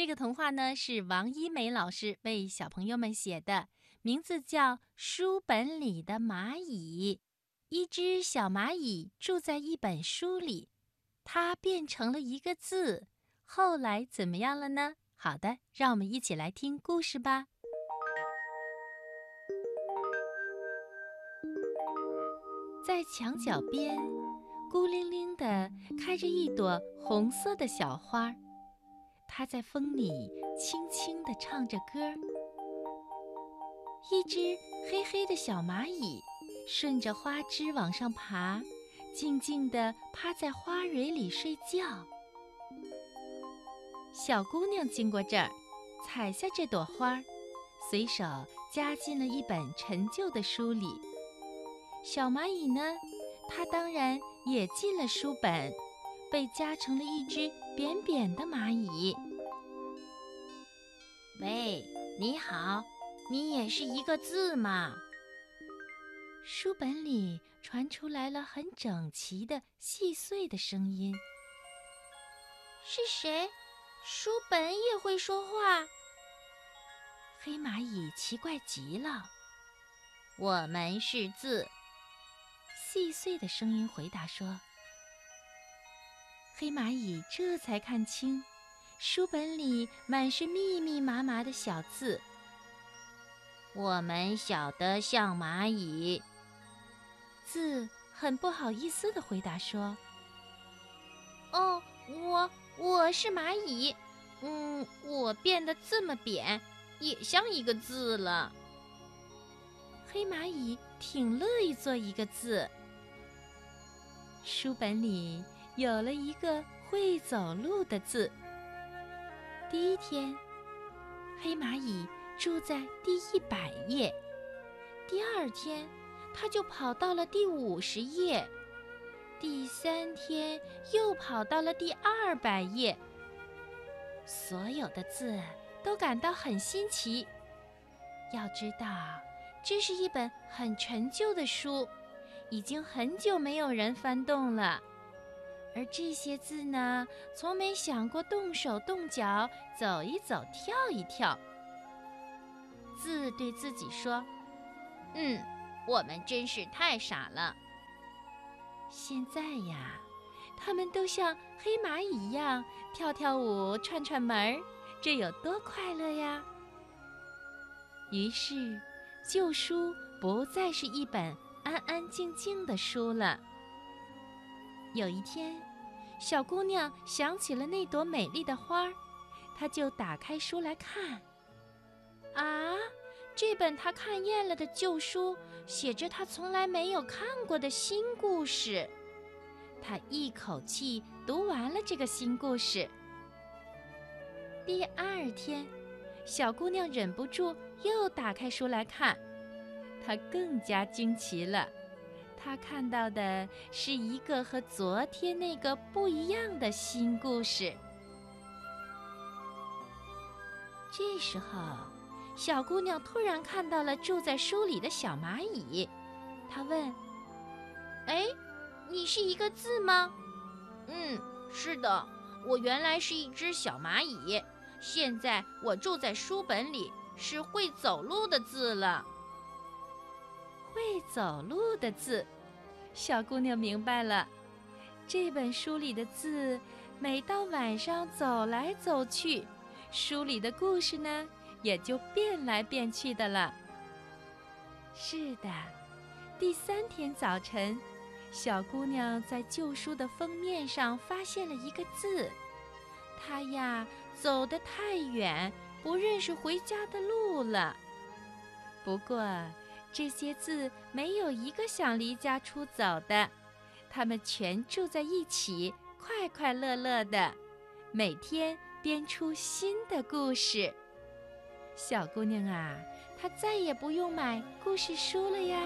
这个童话呢是王一梅老师为小朋友们写的，名字叫《书本里的蚂蚁》。一只小蚂蚁住在一本书里，它变成了一个字。后来怎么样了呢？好的，让我们一起来听故事吧。在墙角边，孤零零的开着一朵红色的小花，它在风里轻轻地唱着歌儿。一只黑黑的小蚂蚁顺着花枝往上爬，静静地趴在花蕊里睡觉。小姑娘经过这儿，采下这朵花，随手夹进了一本陈旧的书里。小蚂蚁呢，它当然也进了书本，被夹成了一只扁扁的蚂蚁。喂，你好，你也是一个字吗？书本里传出来了很整齐的细碎的声音。是谁？书本也会说话？黑蚂蚁奇怪极了。我们是字。细碎的声音回答说：“黑蚂蚁这才看清，书本里满是密密麻麻的小字。我们小得像蚂蚁。”字很不好意思的回答说：“哦，我我是蚂蚁，嗯，我变得这么扁，也像一个字了。”黑蚂蚁挺乐意做一个字。书本里有了一个会走路的字。第一天，黑蚂蚁住在第一百页。第二天，它就跑到了第五十页。第三天，又跑到了第二百页。所有的字都感到很新奇。要知道，这是一本很陈旧的书。已经很久没有人翻动了，而这些字呢，从没想过动手动脚，走一走，跳一跳。字对自己说：“嗯，我们真是太傻了。现在呀，他们都像黑蚂蚁一样跳跳舞、串串门儿，这有多快乐呀！”于是，旧书不再是一本。安安静静的书了。有一天，小姑娘想起了那朵美丽的花儿，她就打开书来看。啊，这本她看厌了的旧书，写着她从来没有看过的新故事。她一口气读完了这个新故事。第二天，小姑娘忍不住又打开书来看。她更加惊奇了，他看到的是一个和昨天那个不一样的新故事。这时候，小姑娘突然看到了住在书里的小蚂蚁，她问：“哎，你是一个字吗？”“嗯，是的，我原来是一只小蚂蚁，现在我住在书本里，是会走路的字了。”会走路的字，小姑娘明白了。这本书里的字，每到晚上走来走去，书里的故事呢，也就变来变去的了。是的，第三天早晨，小姑娘在旧书的封面上发现了一个字。她呀，走得太远，不认识回家的路了。不过。这些字没有一个想离家出走的，他们全住在一起，快快乐乐的，每天编出新的故事。小姑娘啊，她再也不用买故事书了呀。